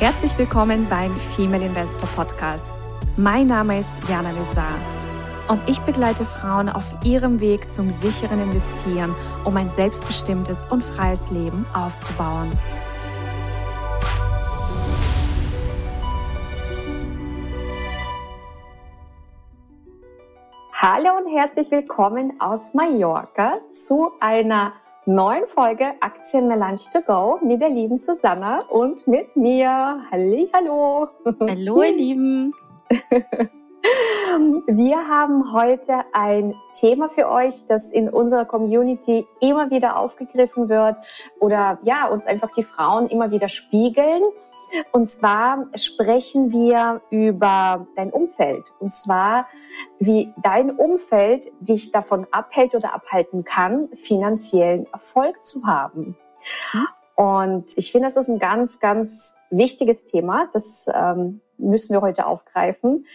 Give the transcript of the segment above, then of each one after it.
Herzlich willkommen beim Female Investor Podcast. Mein Name ist Jana Lezar und ich begleite Frauen auf ihrem Weg zum sicheren Investieren, um ein selbstbestimmtes und freies Leben aufzubauen. Hallo und herzlich willkommen aus Mallorca zu einer neuen Folge Aktien Melange to Go mit der lieben Susanna und mit mir. Halli, hallo. Hallo, ihr Lieben. Wir haben heute ein Thema für euch, das in unserer Community immer wieder aufgegriffen wird oder ja, uns einfach die Frauen immer wieder spiegeln. Und zwar sprechen wir über dein Umfeld. Und zwar, wie dein Umfeld dich davon abhält oder abhalten kann, finanziellen Erfolg zu haben. Hm? Und ich finde, das ist ein ganz, ganz wichtiges Thema. Das ähm, müssen wir heute aufgreifen.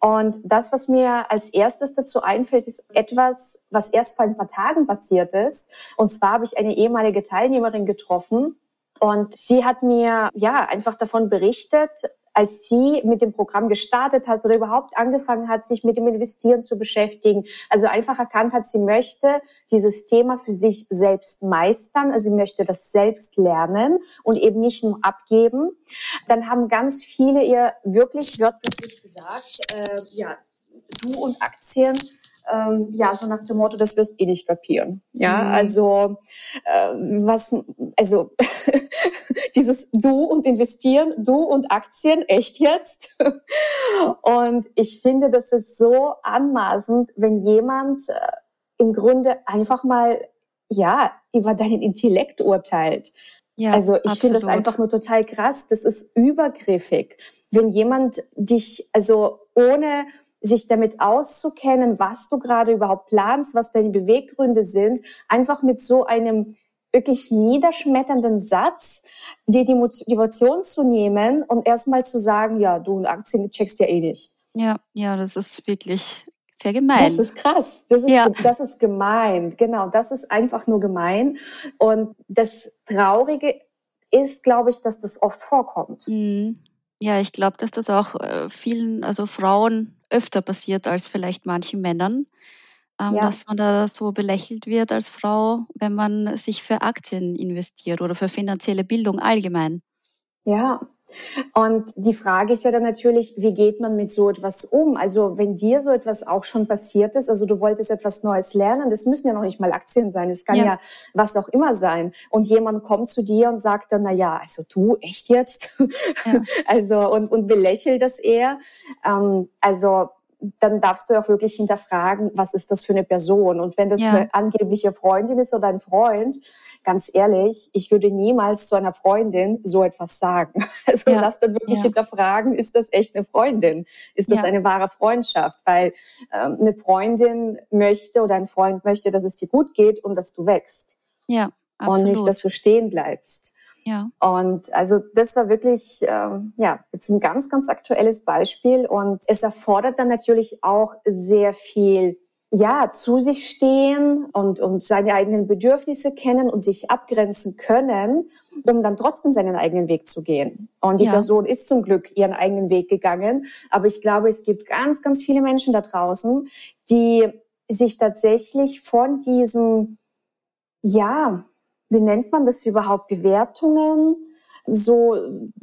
Und das, was mir als erstes dazu einfällt, ist etwas, was erst vor ein paar Tagen passiert ist. Und zwar habe ich eine ehemalige Teilnehmerin getroffen, und sie hat mir ja einfach davon berichtet, als sie mit dem Programm gestartet hat oder überhaupt angefangen hat, sich mit dem Investieren zu beschäftigen. Also einfach erkannt hat, sie möchte dieses Thema für sich selbst meistern, also sie möchte das selbst lernen und eben nicht nur abgeben. Dann haben ganz viele ihr wirklich wörtlich gesagt, äh, ja, du und Aktien ähm, ja, so nach dem Motto, das wirst eh nicht kapieren. Ja, mhm. also äh, was, also dieses Du und Investieren, Du und Aktien, echt jetzt? und ich finde, das ist so anmaßend, wenn jemand äh, im Grunde einfach mal ja über deinen Intellekt urteilt. Ja, also ich finde das einfach nur total krass. Das ist übergriffig, wenn jemand dich also ohne sich damit auszukennen, was du gerade überhaupt planst, was deine Beweggründe sind, einfach mit so einem wirklich niederschmetternden Satz dir die Motivation zu nehmen und erstmal zu sagen, ja, du Aktien checkst ja eh nicht. Ja, ja, das ist wirklich sehr gemein. Das ist krass. Das ist, ja. das ist gemein. Genau, das ist einfach nur gemein. Und das Traurige ist, glaube ich, dass das oft vorkommt. Mhm. Ja, ich glaube, dass das auch äh, vielen, also Frauen öfter passiert als vielleicht manchen Männern, ähm, ja. dass man da so belächelt wird als Frau, wenn man sich für Aktien investiert oder für finanzielle Bildung allgemein. Ja, und die Frage ist ja dann natürlich, wie geht man mit so etwas um? Also wenn dir so etwas auch schon passiert ist, also du wolltest etwas Neues lernen, das müssen ja noch nicht mal Aktien sein, es kann ja, ja was auch immer sein. Und jemand kommt zu dir und sagt dann, na ja, also du, echt jetzt? Ja. also und, und belächelt das eher. Ähm, also dann darfst du auch wirklich hinterfragen, was ist das für eine Person? Und wenn das ja. eine angebliche Freundin ist oder ein Freund, ganz ehrlich, ich würde niemals zu einer Freundin so etwas sagen. Also ja. du darfst dann wirklich ja. hinterfragen, ist das echt eine Freundin? Ist das ja. eine wahre Freundschaft? Weil ähm, eine Freundin möchte oder ein Freund möchte, dass es dir gut geht und dass du wächst. Ja, absolut. Und nicht, dass du stehen bleibst. Ja. Und also das war wirklich ähm, ja jetzt ein ganz ganz aktuelles Beispiel und es erfordert dann natürlich auch sehr viel ja, zu sich stehen und, und seine eigenen Bedürfnisse kennen und sich abgrenzen können, um dann trotzdem seinen eigenen Weg zu gehen. Und die ja. Person ist zum Glück ihren eigenen Weg gegangen. Aber ich glaube, es gibt ganz, ganz viele Menschen da draußen, die sich tatsächlich von diesen, ja, wie nennt man das überhaupt, Bewertungen so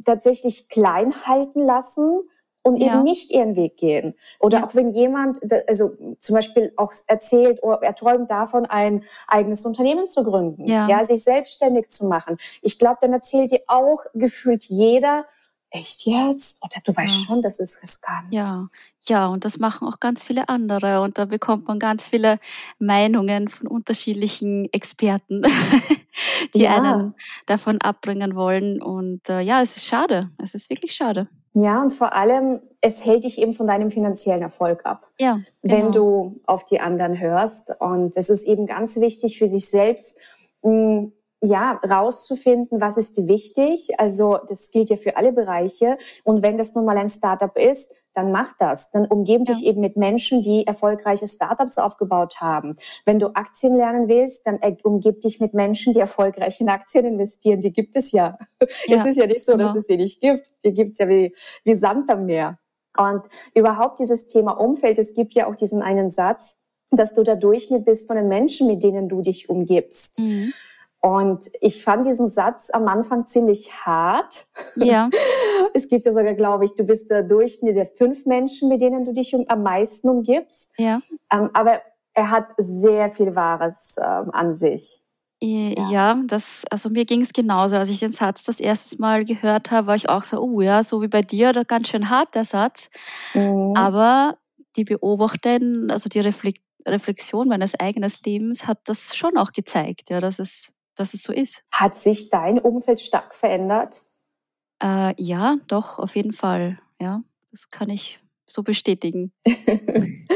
tatsächlich klein halten lassen und ja. eben nicht ihren Weg gehen. Oder ja. auch wenn jemand, also zum Beispiel auch erzählt, oder er träumt davon, ein eigenes Unternehmen zu gründen, ja, ja sich selbstständig zu machen. Ich glaube, dann erzählt dir auch gefühlt jeder, echt jetzt? Oder du weißt schon, das ist riskant. Ja, ja, und das machen auch ganz viele andere. Und da bekommt man ganz viele Meinungen von unterschiedlichen Experten, die ja. einen davon abbringen wollen. Und äh, ja, es ist schade. Es ist wirklich schade. Ja, und vor allem, es hält dich eben von deinem finanziellen Erfolg ab. Ja. Genau. Wenn du auf die anderen hörst. Und es ist eben ganz wichtig für sich selbst, mh, ja, rauszufinden, was ist dir wichtig. Also das gilt ja für alle Bereiche. Und wenn das nun mal ein Startup ist, dann mach das. Dann umgebe ja. dich eben mit Menschen, die erfolgreiche Startups aufgebaut haben. Wenn du Aktien lernen willst, dann umgib dich mit Menschen, die erfolgreich in Aktien investieren. Die gibt es ja. ja es ist ja nicht so, genau. dass es sie nicht gibt. Die gibt's ja wie, wie Sand am Meer. Und überhaupt dieses Thema Umfeld, es gibt ja auch diesen einen Satz, dass du der Durchschnitt bist von den Menschen, mit denen du dich umgibst. Mhm. Und ich fand diesen Satz am Anfang ziemlich hart. Ja. Es gibt ja sogar, glaube ich, du bist der Durchschnitt der fünf Menschen, mit denen du dich um, am meisten umgibst. Ja. Ähm, aber er hat sehr viel Wahres ähm, an sich. Ja. ja, das, also mir ging es genauso. Als ich den Satz das erste Mal gehört habe, war ich auch so, oh ja, so wie bei dir, oder ganz schön hart der Satz. Mhm. Aber die Beobachten, also die Reflexion meines eigenen Lebens hat das schon auch gezeigt, ja, dass es dass es so ist. Hat sich dein Umfeld stark verändert? Äh, ja, doch, auf jeden Fall. Ja, das kann ich so bestätigen.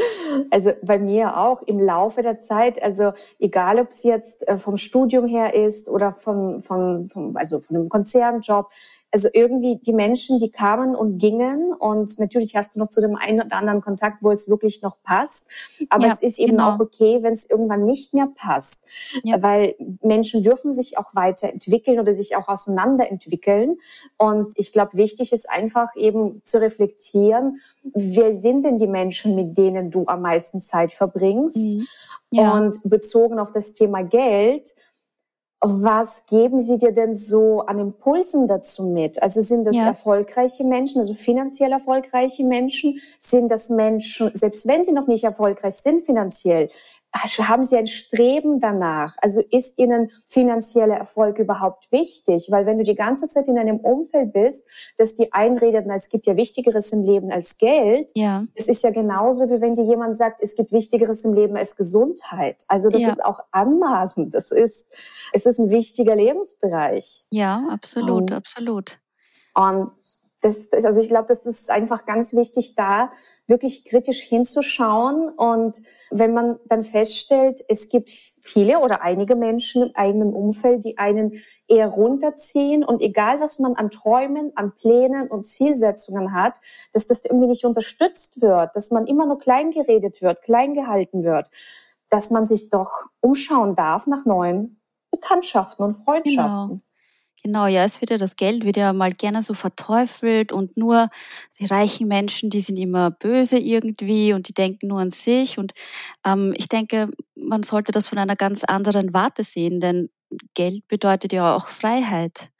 also bei mir auch im Laufe der Zeit, also egal ob es jetzt äh, vom Studium her ist oder vom, vom, vom also von einem Konzernjob, also irgendwie die Menschen, die kamen und gingen und natürlich hast du noch zu dem einen oder anderen Kontakt, wo es wirklich noch passt. Aber ja, es ist eben genau. auch okay, wenn es irgendwann nicht mehr passt, ja. weil Menschen dürfen sich auch weiterentwickeln oder sich auch auseinanderentwickeln. Und ich glaube, wichtig ist einfach eben zu reflektieren, wer sind denn die Menschen, mit denen du am meisten Zeit verbringst? Mhm. Ja. Und bezogen auf das Thema Geld, was geben Sie dir denn so an Impulsen dazu mit? Also sind das ja. erfolgreiche Menschen, also finanziell erfolgreiche Menschen? Sind das Menschen, selbst wenn sie noch nicht erfolgreich sind finanziell, haben Sie ein Streben danach? Also ist Ihnen finanzieller Erfolg überhaupt wichtig? Weil wenn du die ganze Zeit in einem Umfeld bist, dass die einredet, es gibt ja Wichtigeres im Leben als Geld, ja. es ist ja genauso, wie wenn dir jemand sagt, es gibt Wichtigeres im Leben als Gesundheit. Also das ja. ist auch anmaßend. Das ist, es ist ein wichtiger Lebensbereich. Ja, absolut, um, absolut. Und das, also ich glaube, das ist einfach ganz wichtig, da wirklich kritisch hinzuschauen und wenn man dann feststellt, es gibt viele oder einige Menschen im eigenen Umfeld, die einen eher runterziehen und egal was man an Träumen, an Plänen und Zielsetzungen hat, dass das irgendwie nicht unterstützt wird, dass man immer nur klein geredet wird, klein gehalten wird, dass man sich doch umschauen darf nach neuen Bekanntschaften und Freundschaften. Genau. Genau, ja, es wird ja das Geld wird ja mal gerne so verteufelt und nur die reichen Menschen, die sind immer böse irgendwie und die denken nur an sich. Und ähm, ich denke, man sollte das von einer ganz anderen Warte sehen, denn Geld bedeutet ja auch Freiheit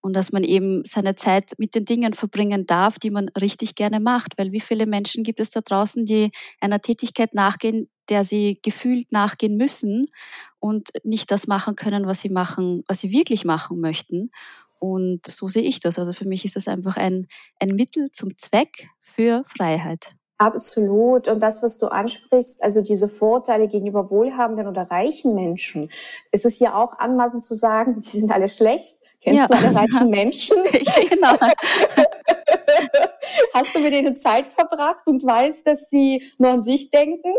und dass man eben seine Zeit mit den Dingen verbringen darf, die man richtig gerne macht. Weil wie viele Menschen gibt es da draußen, die einer Tätigkeit nachgehen, der sie gefühlt nachgehen müssen und nicht das machen können, was sie machen, was sie wirklich machen möchten. Und so sehe ich das. Also für mich ist das einfach ein, ein Mittel zum Zweck für Freiheit. Absolut. Und das, was du ansprichst, also diese Vorteile gegenüber wohlhabenden oder reichen Menschen, ist es ja auch anmaßend zu sagen, die sind alle schlecht. Kennst ja. du alle reichen Menschen? genau. Hast du mit denen Zeit verbracht und weißt, dass sie nur an sich denken?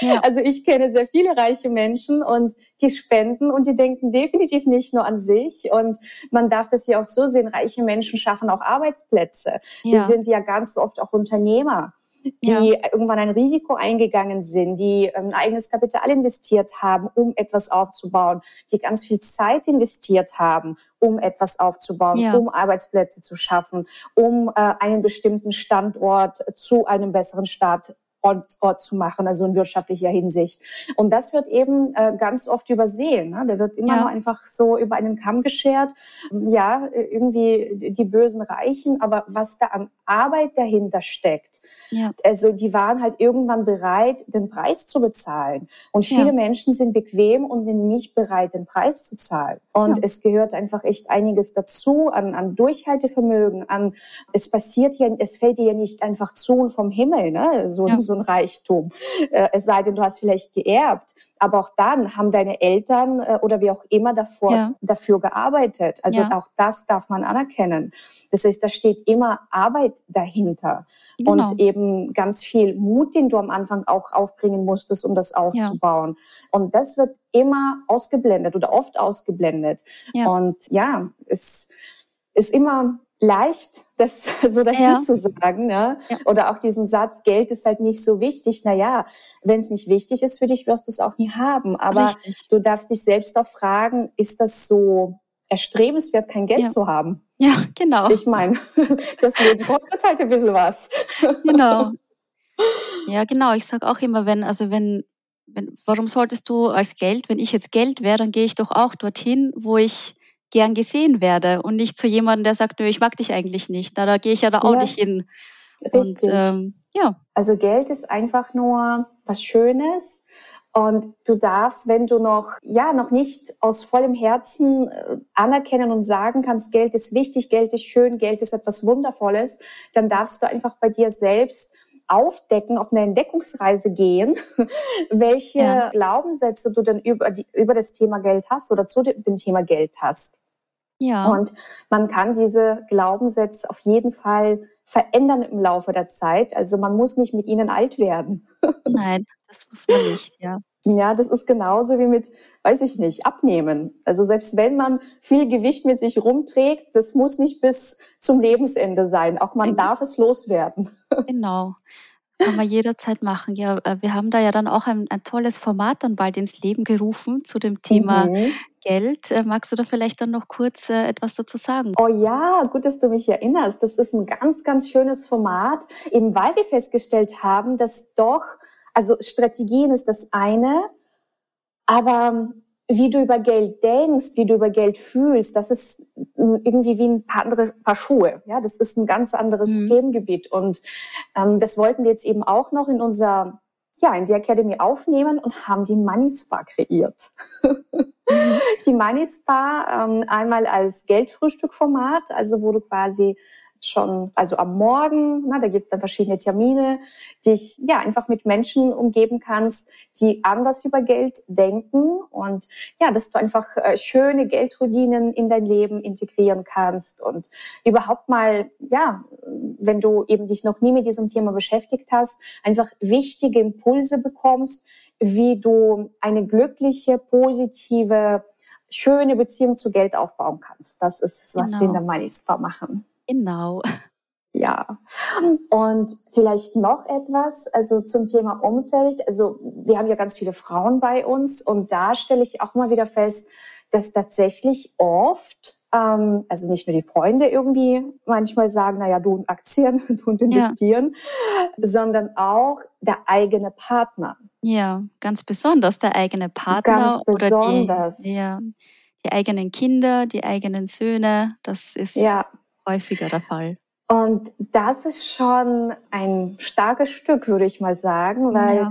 Ja. Also ich kenne sehr viele reiche Menschen und die spenden und die denken definitiv nicht nur an sich. Und man darf das ja auch so sehen, reiche Menschen schaffen auch Arbeitsplätze. Ja. Die sind ja ganz oft auch Unternehmer die ja. irgendwann ein Risiko eingegangen sind, die ähm, ein eigenes Kapital investiert haben, um etwas aufzubauen, die ganz viel Zeit investiert haben, um etwas aufzubauen, ja. um Arbeitsplätze zu schaffen, um äh, einen bestimmten Standort zu einem besseren Staat Ort, zu machen, also in wirtschaftlicher Hinsicht. Und das wird eben äh, ganz oft übersehen. Ne? Der wird immer ja. nur einfach so über einen Kamm geschert. Ja, irgendwie die bösen Reichen, aber was da an Arbeit dahinter steckt, ja. Also die waren halt irgendwann bereit, den Preis zu bezahlen. Und viele ja. Menschen sind bequem und sind nicht bereit, den Preis zu zahlen. Und ja. es gehört einfach echt einiges dazu an, an Durchhaltevermögen, an es passiert ja, es fällt dir ja nicht einfach zu und vom Himmel, ne? so, so ein Reichtum. Äh, es sei denn, du hast vielleicht geerbt. Aber auch dann haben deine Eltern äh, oder wie auch immer davor ja. dafür gearbeitet. Also ja. auch das darf man anerkennen. Das heißt, da steht immer Arbeit dahinter genau. und eben ganz viel Mut, den du am Anfang auch aufbringen musstest, um das aufzubauen. Ja. Und das wird immer ausgeblendet oder oft ausgeblendet. Und ja, es ist immer leicht, das so dahin ja. zu sagen, ne? Ja. Oder auch diesen Satz, Geld ist halt nicht so wichtig. Na ja, wenn es nicht wichtig ist für dich, wirst du es auch nie haben. Aber Richtig. du darfst dich selbst auch fragen, ist das so erstrebenswert, kein Geld ja. zu haben? Ja, genau. Ich meine, das Leben kostet halt ein bisschen was. Genau. Ja, genau. Ich sage auch immer, wenn, also wenn, wenn, warum solltest du als Geld, wenn ich jetzt Geld wäre, dann gehe ich doch auch dorthin, wo ich gern gesehen werde und nicht zu jemandem, der sagt, nö, ich mag dich eigentlich nicht. Da, da gehe ich ja da auch ja, nicht hin. Richtig. Und, ähm, ja. Also Geld ist einfach nur was Schönes. Und du darfst, wenn du noch, ja, noch nicht aus vollem Herzen äh, anerkennen und sagen kannst, Geld ist wichtig, Geld ist schön, Geld ist etwas Wundervolles, dann darfst du einfach bei dir selbst aufdecken, auf eine Entdeckungsreise gehen, welche ja. Glaubenssätze du denn über, die, über das Thema Geld hast oder zu dem Thema Geld hast. Ja. Und man kann diese Glaubenssätze auf jeden Fall verändern im Laufe der Zeit. Also man muss nicht mit ihnen alt werden. Nein, das muss man nicht, ja. Ja, das ist genauso wie mit, weiß ich nicht, abnehmen. Also selbst wenn man viel Gewicht mit sich rumträgt, das muss nicht bis zum Lebensende sein. Auch man darf es loswerden. Genau. Kann man jederzeit machen. Ja, äh, wir haben da ja dann auch ein, ein tolles Format dann bald ins Leben gerufen zu dem Thema mhm. Geld. Äh, magst du da vielleicht dann noch kurz äh, etwas dazu sagen? Oh ja, gut, dass du mich erinnerst. Das ist ein ganz, ganz schönes Format, eben weil wir festgestellt haben, dass doch, also Strategien ist das eine, aber wie du über Geld denkst, wie du über Geld fühlst, das ist irgendwie wie ein paar andere Paar Schuhe. Ja, das ist ein ganz anderes mhm. Themengebiet. Und ähm, das wollten wir jetzt eben auch noch in unser, ja, in die Academy aufnehmen und haben die Money Spa kreiert. Mhm. die Money Spa ähm, einmal als Geldfrühstückformat, also wo du quasi schon, also am Morgen, na, da gibt's dann verschiedene Termine, dich ja einfach mit Menschen umgeben kannst, die anders über Geld denken und ja, dass du einfach äh, schöne Geldroutinen in dein Leben integrieren kannst und überhaupt mal, ja, wenn du eben dich noch nie mit diesem Thema beschäftigt hast, einfach wichtige Impulse bekommst, wie du eine glückliche, positive, schöne Beziehung zu Geld aufbauen kannst. Das ist, was genau. wir in der Money Spa machen. Genau. Ja. Und vielleicht noch etwas, also zum Thema Umfeld. Also wir haben ja ganz viele Frauen bei uns und da stelle ich auch mal wieder fest, dass tatsächlich oft, ähm, also nicht nur die Freunde irgendwie manchmal sagen, naja, du und Aktien, du und investieren, ja. sondern auch der eigene Partner. Ja, ganz besonders der eigene Partner. Ganz besonders. Oder die, ja, die eigenen Kinder, die eigenen Söhne, das ist ja häufiger der Fall. Und das ist schon ein starkes Stück, würde ich mal sagen, weil ja.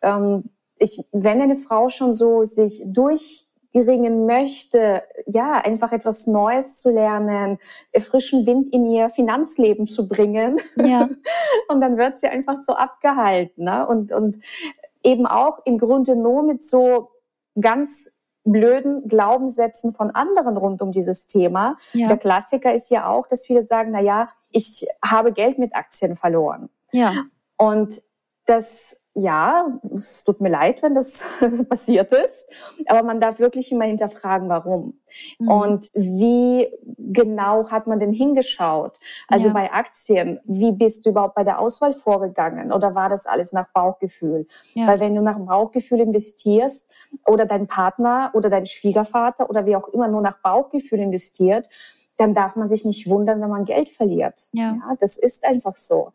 ähm, ich, wenn eine Frau schon so sich durchringen möchte, ja, einfach etwas Neues zu lernen, frischen Wind in ihr Finanzleben zu bringen, ja. und dann wird sie einfach so abgehalten, ne? und, und eben auch im Grunde nur mit so ganz blöden Glaubenssätzen von anderen rund um dieses Thema. Ja. Der Klassiker ist ja auch, dass viele sagen, na ja, ich habe Geld mit Aktien verloren. Ja. Und das ja, es tut mir leid, wenn das passiert ist, aber man darf wirklich immer hinterfragen, warum. Mhm. Und wie genau hat man denn hingeschaut? Also ja. bei Aktien, wie bist du überhaupt bei der Auswahl vorgegangen? Oder war das alles nach Bauchgefühl? Ja. Weil wenn du nach Bauchgefühl investierst, oder dein Partner oder dein Schwiegervater oder wie auch immer nur nach Bauchgefühl investiert, dann darf man sich nicht wundern, wenn man Geld verliert. Ja. ja das ist einfach so.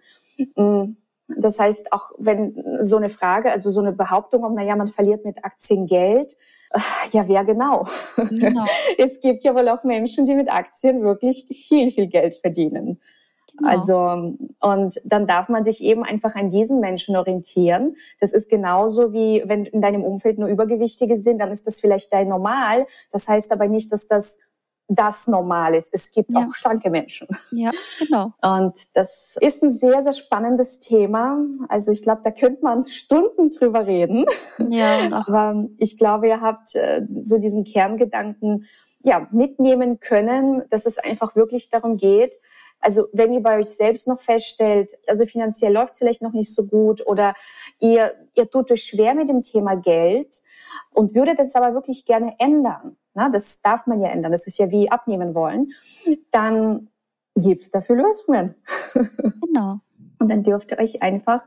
Mm. Das heißt, auch wenn so eine Frage, also so eine Behauptung kommt, naja, man verliert mit Aktien Geld, ja, wer genau? genau? Es gibt ja wohl auch Menschen, die mit Aktien wirklich viel, viel Geld verdienen. Genau. Also, und dann darf man sich eben einfach an diesen Menschen orientieren. Das ist genauso wie, wenn in deinem Umfeld nur Übergewichtige sind, dann ist das vielleicht dein Normal. Das heißt aber nicht, dass das das normal ist. Es gibt ja. auch schlanke Menschen. Ja, genau. Und das ist ein sehr, sehr spannendes Thema. Also ich glaube, da könnte man Stunden drüber reden. Ja, auch. Aber ich glaube, ihr habt äh, so diesen Kerngedanken ja, mitnehmen können, dass es einfach wirklich darum geht, also wenn ihr bei euch selbst noch feststellt, also finanziell läuft es vielleicht noch nicht so gut oder ihr, ihr tut euch schwer mit dem Thema Geld und würdet es aber wirklich gerne ändern, na, das darf man ja ändern, das ist ja wie abnehmen wollen, dann gibt es dafür Lösungen. Genau. und dann dürft ihr euch einfach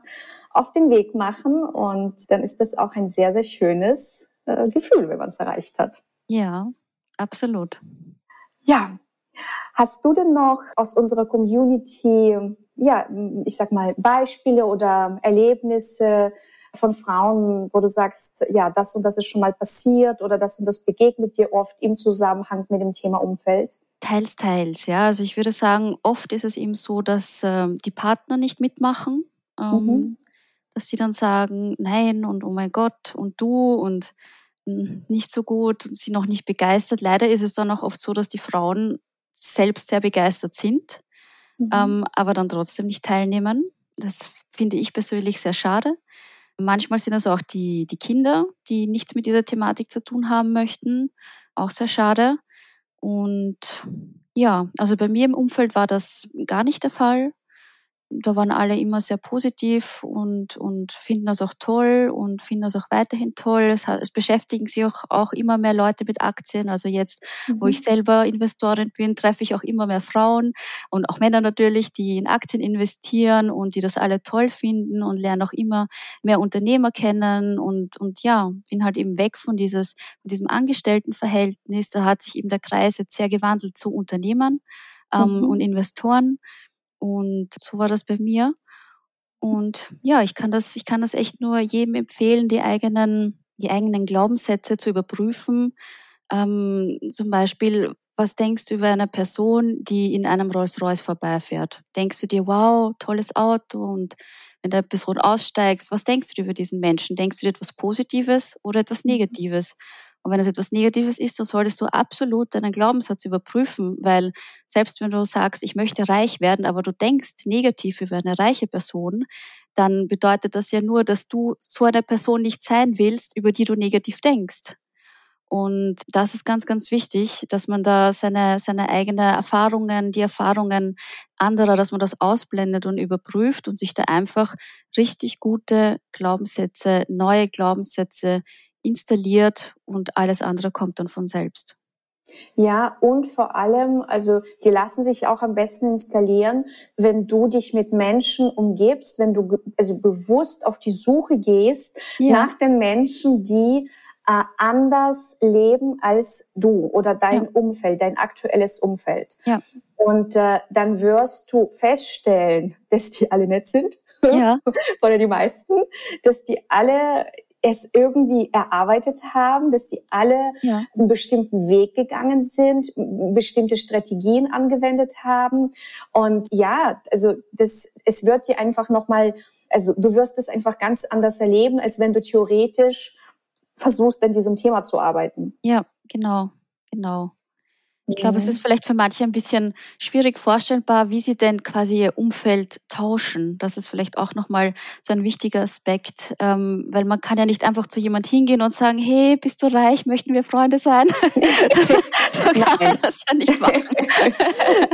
auf den Weg machen und dann ist das auch ein sehr, sehr schönes äh, Gefühl, wenn man es erreicht hat. Ja, absolut. Ja, Hast du denn noch aus unserer Community, ja, ich sag mal, Beispiele oder Erlebnisse von Frauen, wo du sagst, ja, das und das ist schon mal passiert oder das und das begegnet dir oft im Zusammenhang mit dem Thema Umfeld? Teils, teils, ja. Also ich würde sagen, oft ist es eben so, dass ähm, die Partner nicht mitmachen, ähm, mhm. dass sie dann sagen, nein und oh mein Gott und du und hm, nicht so gut und sie noch nicht begeistert. Leider ist es dann auch oft so, dass die Frauen selbst sehr begeistert sind, mhm. ähm, aber dann trotzdem nicht teilnehmen. Das finde ich persönlich sehr schade. Manchmal sind es auch die, die Kinder, die nichts mit dieser Thematik zu tun haben möchten. Auch sehr schade. Und ja, also bei mir im Umfeld war das gar nicht der Fall da waren alle immer sehr positiv und, und finden das auch toll und finden das auch weiterhin toll. Es, es beschäftigen sich auch, auch immer mehr Leute mit Aktien. Also jetzt, mhm. wo ich selber Investorin bin, treffe ich auch immer mehr Frauen und auch Männer natürlich, die in Aktien investieren und die das alle toll finden und lernen auch immer mehr Unternehmer kennen und, und ja, bin halt eben weg von dieses, von diesem Angestelltenverhältnis. Da hat sich eben der Kreis jetzt sehr gewandelt zu Unternehmern ähm, mhm. und Investoren. Und so war das bei mir. Und ja, ich kann das, ich kann das echt nur jedem empfehlen, die eigenen, die eigenen Glaubenssätze zu überprüfen. Ähm, zum Beispiel, was denkst du über eine Person, die in einem Rolls-Royce vorbeifährt? Denkst du dir, wow, tolles Auto und wenn der Person aussteigst, was denkst du über diesen Menschen? Denkst du dir etwas Positives oder etwas mhm. Negatives? Und wenn es etwas Negatives ist, dann solltest du absolut deinen Glaubenssatz überprüfen, weil selbst wenn du sagst, ich möchte reich werden, aber du denkst negativ über eine reiche Person, dann bedeutet das ja nur, dass du so eine Person nicht sein willst, über die du negativ denkst. Und das ist ganz, ganz wichtig, dass man da seine, seine eigenen Erfahrungen, die Erfahrungen anderer, dass man das ausblendet und überprüft und sich da einfach richtig gute Glaubenssätze, neue Glaubenssätze installiert und alles andere kommt dann von selbst. Ja, und vor allem, also die lassen sich auch am besten installieren, wenn du dich mit Menschen umgibst, wenn du also bewusst auf die Suche gehst ja. nach den Menschen, die äh, anders leben als du oder dein ja. Umfeld, dein aktuelles Umfeld. Ja. Und äh, dann wirst du feststellen, dass die alle nett sind. Ja. oder die meisten, dass die alle es irgendwie erarbeitet haben, dass sie alle ja. einen bestimmten Weg gegangen sind, bestimmte Strategien angewendet haben. Und ja, also das, es wird dir einfach nochmal, also du wirst es einfach ganz anders erleben, als wenn du theoretisch versuchst, an diesem Thema zu arbeiten. Ja, genau, genau. Ich glaube, es mhm. ist vielleicht für manche ein bisschen schwierig vorstellbar, wie sie denn quasi ihr Umfeld tauschen. Das ist vielleicht auch nochmal so ein wichtiger Aspekt, ähm, weil man kann ja nicht einfach zu jemand hingehen und sagen, hey, bist du reich, möchten wir Freunde sein? so kann man das ja nicht machen.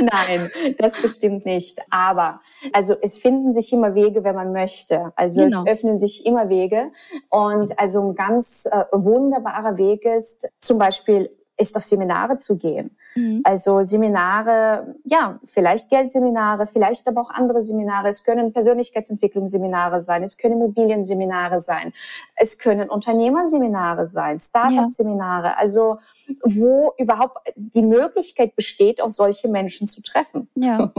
Nein, das bestimmt nicht. Aber also es finden sich immer Wege, wenn man möchte. Also genau. es öffnen sich immer Wege. Und also ein ganz äh, wunderbarer Weg ist zum Beispiel ist auf Seminare zu gehen. Mhm. Also Seminare, ja, vielleicht Geldseminare, vielleicht aber auch andere Seminare. Es können Persönlichkeitsentwicklungsseminare sein, es können Immobilienseminare sein, es können Unternehmerseminare sein, Startup-Seminare. Ja. Also wo überhaupt die Möglichkeit besteht, auf solche Menschen zu treffen. Ja,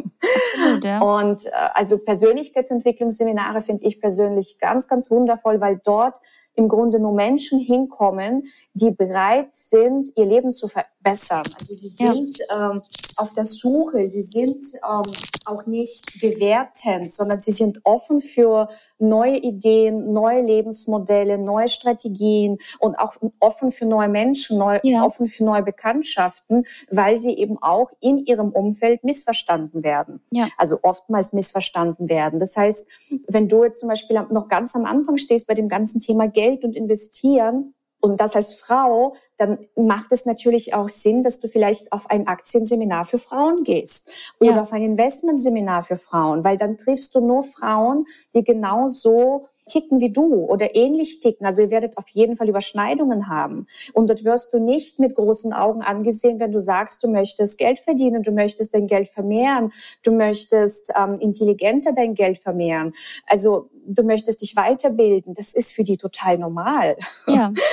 absolut, ja. Und äh, also Persönlichkeitsentwicklungsseminare finde ich persönlich ganz, ganz wundervoll, weil dort im Grunde nur Menschen hinkommen, die bereit sind, ihr Leben zu verbessern. Also sie sind ja. ähm, auf der Suche, sie sind ähm, auch nicht bewertend, sondern sie sind offen für neue Ideen, neue Lebensmodelle, neue Strategien und auch offen für neue Menschen, neu, ja. offen für neue Bekanntschaften, weil sie eben auch in ihrem Umfeld missverstanden werden. Ja. Also oftmals missverstanden werden. Das heißt, wenn du jetzt zum Beispiel noch ganz am Anfang stehst bei dem ganzen Thema Geld und Investieren, und das als Frau, dann macht es natürlich auch Sinn, dass du vielleicht auf ein Aktienseminar für Frauen gehst oder ja. auf ein Investmentseminar für Frauen, weil dann triffst du nur Frauen, die genauso ticken wie du oder ähnlich ticken. Also ihr werdet auf jeden Fall Überschneidungen haben. Und dort wirst du nicht mit großen Augen angesehen, wenn du sagst, du möchtest Geld verdienen, du möchtest dein Geld vermehren, du möchtest ähm, intelligenter dein Geld vermehren. Also du möchtest dich weiterbilden. Das ist für die total normal. Ja.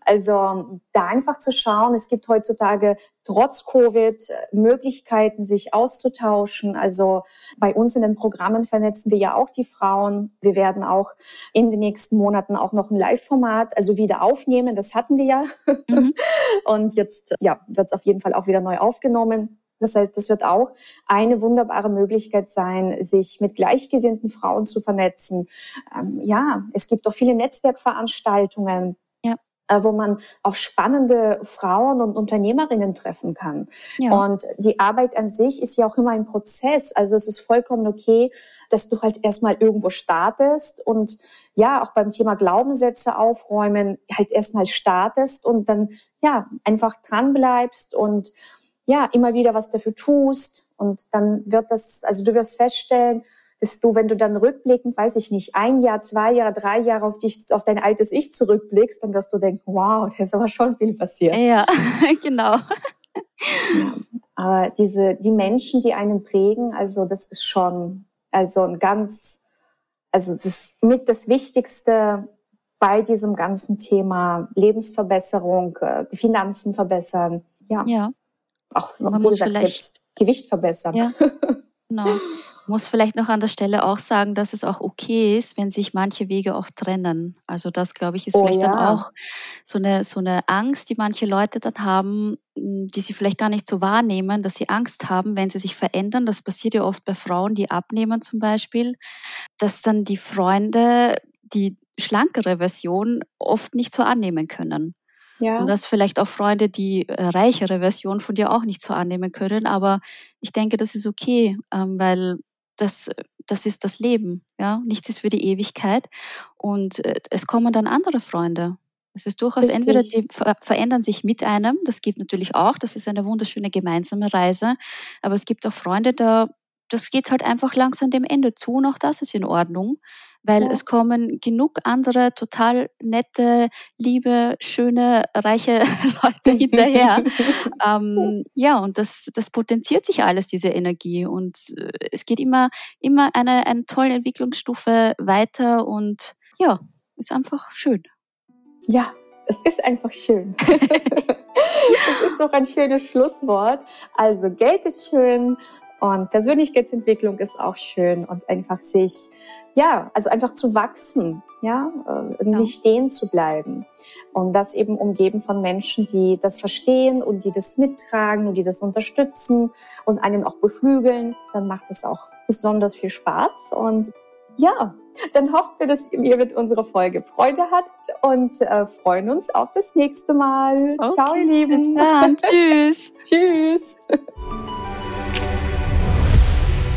Also da einfach zu schauen, es gibt heutzutage trotz Covid Möglichkeiten, sich auszutauschen. Also bei uns in den Programmen vernetzen wir ja auch die Frauen. Wir werden auch in den nächsten Monaten auch noch ein Live-Format, also wieder aufnehmen. Das hatten wir ja. Mhm. Und jetzt ja, wird es auf jeden Fall auch wieder neu aufgenommen. Das heißt, das wird auch eine wunderbare Möglichkeit sein, sich mit gleichgesinnten Frauen zu vernetzen. Ähm, ja, es gibt auch viele Netzwerkveranstaltungen, äh, wo man auf spannende Frauen und Unternehmerinnen treffen kann. Ja. Und die Arbeit an sich ist ja auch immer ein Prozess. Also es ist vollkommen okay, dass du halt erstmal irgendwo startest und ja, auch beim Thema Glaubenssätze aufräumen, halt erstmal startest und dann ja, einfach dran bleibst und ja, immer wieder was dafür tust. Und dann wird das, also du wirst feststellen, dass du, wenn du dann rückblickend, weiß ich nicht, ein Jahr, zwei Jahre, drei Jahre auf dich, auf dein altes Ich zurückblickst, dann wirst du denken, wow, da ist aber schon viel passiert. Ja, genau. Ja, aber diese, die Menschen, die einen prägen, also das ist schon, also ein ganz, also das ist mit das Wichtigste bei diesem ganzen Thema Lebensverbesserung, äh, Finanzen verbessern. Ja. ja. Auch, Man muss gesagt, selbst Gewicht verbessern. Ja. Genau muss vielleicht noch an der Stelle auch sagen, dass es auch okay ist, wenn sich manche Wege auch trennen. Also das, glaube ich, ist oh, vielleicht ja. dann auch so eine, so eine Angst, die manche Leute dann haben, hm, die sie vielleicht gar nicht so wahrnehmen, dass sie Angst haben, wenn sie sich verändern. Das passiert ja oft bei Frauen, die abnehmen zum Beispiel, dass dann die Freunde die schlankere Version oft nicht so annehmen können. Ja. Und dass vielleicht auch Freunde die äh, reichere Version von dir auch nicht so annehmen können. Aber ich denke, das ist okay, ähm, weil das, das ist das Leben. Ja? Nichts ist für die Ewigkeit. Und äh, es kommen dann andere Freunde. Es ist durchaus Richtig. entweder die ver verändern sich mit einem, das gibt natürlich auch, das ist eine wunderschöne gemeinsame Reise, aber es gibt auch Freunde, da das geht halt einfach langsam dem Ende zu und auch das ist in Ordnung, weil ja. es kommen genug andere total nette, liebe, schöne, reiche Leute hinterher. ähm, ja, und das, das potenziert sich alles, diese Energie und äh, es geht immer, immer eine, eine tolle Entwicklungsstufe weiter und ja, ist einfach schön. Ja, es ist einfach schön. das ist doch ein schönes Schlusswort. Also Geld ist schön, und Persönlichkeitsentwicklung ist auch schön und einfach sich, ja, also einfach zu wachsen, ja, äh, nicht stehen zu bleiben. Und das eben umgeben von Menschen, die das verstehen und die das mittragen und die das unterstützen und einen auch beflügeln, dann macht es auch besonders viel Spaß. Und ja, dann hoffen wir, dass ihr mit unserer Folge Freude hattet und äh, freuen uns auf das nächste Mal. Okay, Ciao, ihr Lieben. Bis dann. Tschüss. Tschüss.